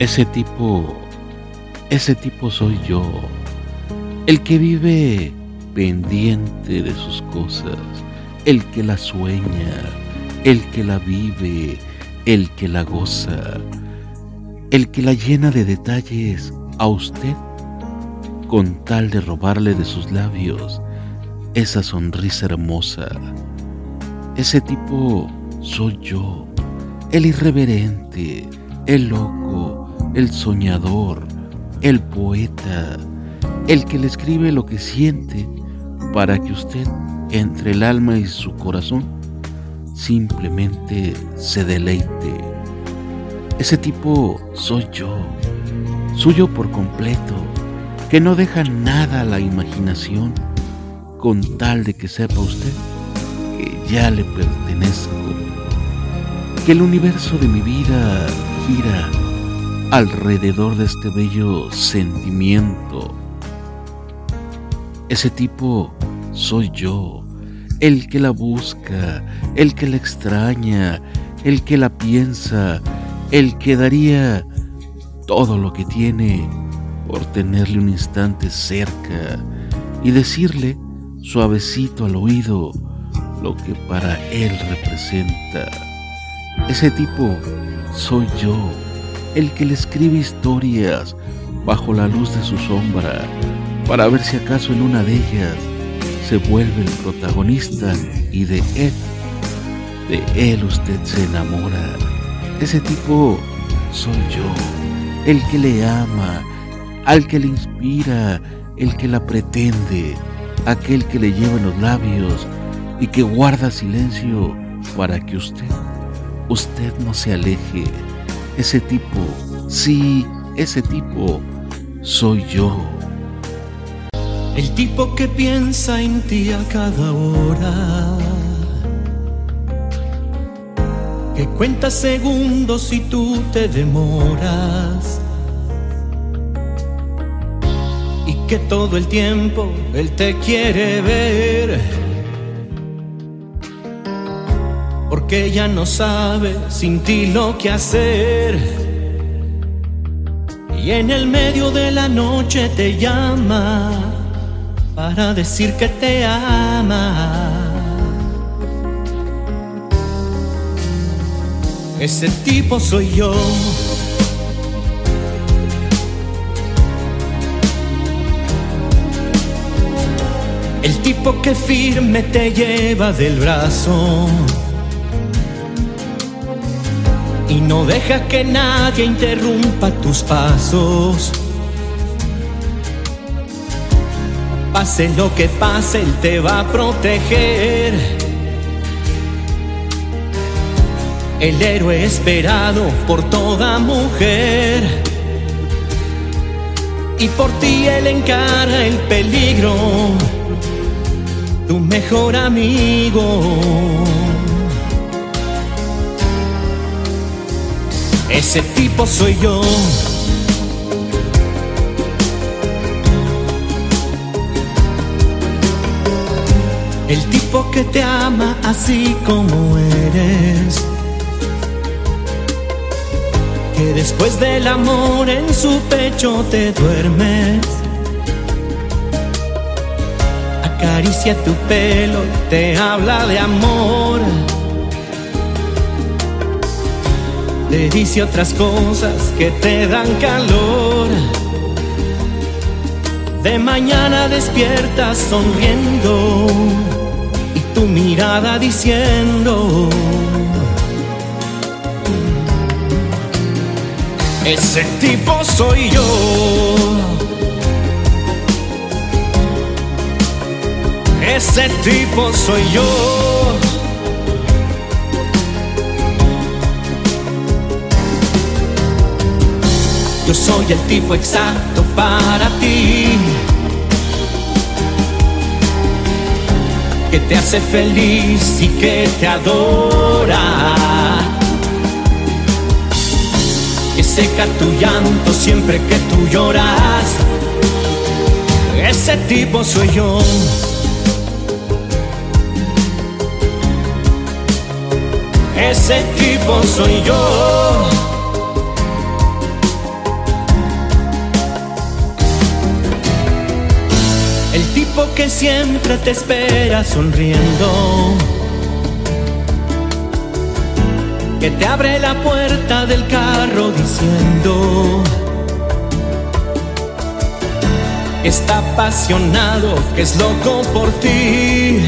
Ese tipo, ese tipo soy yo, el que vive pendiente de sus cosas, el que la sueña, el que la vive, el que la goza, el que la llena de detalles a usted con tal de robarle de sus labios esa sonrisa hermosa. Ese tipo soy yo, el irreverente, el loco, el soñador, el poeta, el que le escribe lo que siente para que usted, entre el alma y su corazón, simplemente se deleite. Ese tipo soy yo, suyo por completo, que no deja nada a la imaginación con tal de que sepa usted que ya le pertenezco, que el universo de mi vida gira alrededor de este bello sentimiento. Ese tipo soy yo, el que la busca, el que la extraña, el que la piensa, el que daría todo lo que tiene por tenerle un instante cerca y decirle suavecito al oído lo que para él representa. Ese tipo soy yo el que le escribe historias bajo la luz de su sombra para ver si acaso en una de ellas se vuelve el protagonista y de él, de él usted se enamora. Ese tipo soy yo, el que le ama, al que le inspira, el que la pretende, aquel que le lleva en los labios y que guarda silencio para que usted, usted no se aleje ese tipo, sí, ese tipo soy yo. El tipo que piensa en ti a cada hora. Que cuenta segundos y tú te demoras. Y que todo el tiempo él te quiere ver porque ella no sabe sin ti lo que hacer. Y en el medio de la noche te llama para decir que te ama. Ese tipo soy yo. El tipo que firme te lleva del brazo y no deja que nadie interrumpa tus pasos. Pase lo que pase, Él te va a proteger. El héroe esperado por toda mujer. Y por ti Él encara el peligro, tu mejor amigo. Ese tipo soy yo. El tipo que te ama así como eres. Que después del amor en su pecho te duermes. Acaricia tu pelo, te habla de amor te dice otras cosas que te dan calor. De mañana despiertas sonriendo y tu mirada diciendo, ese tipo soy yo. Ese tipo soy yo. Yo soy el tipo exacto para ti. Que te hace feliz y que te adora. Que seca tu llanto siempre que tú lloras. Ese tipo soy yo. Ese tipo soy yo. Que siempre te espera sonriendo. Que te abre la puerta del carro diciendo está apasionado, que es loco por ti.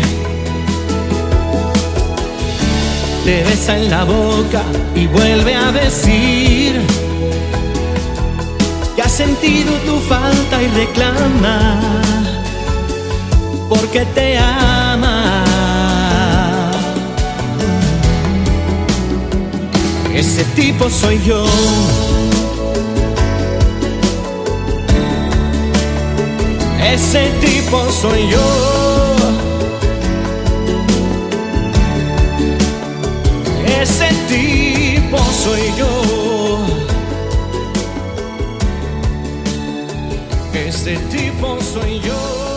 Te besa en la boca y vuelve a decir que ha sentido tu falta y reclama porque te ama. Ese tipo soy yo. Ese tipo soy yo. Ese tipo soy yo. Ese tipo soy yo.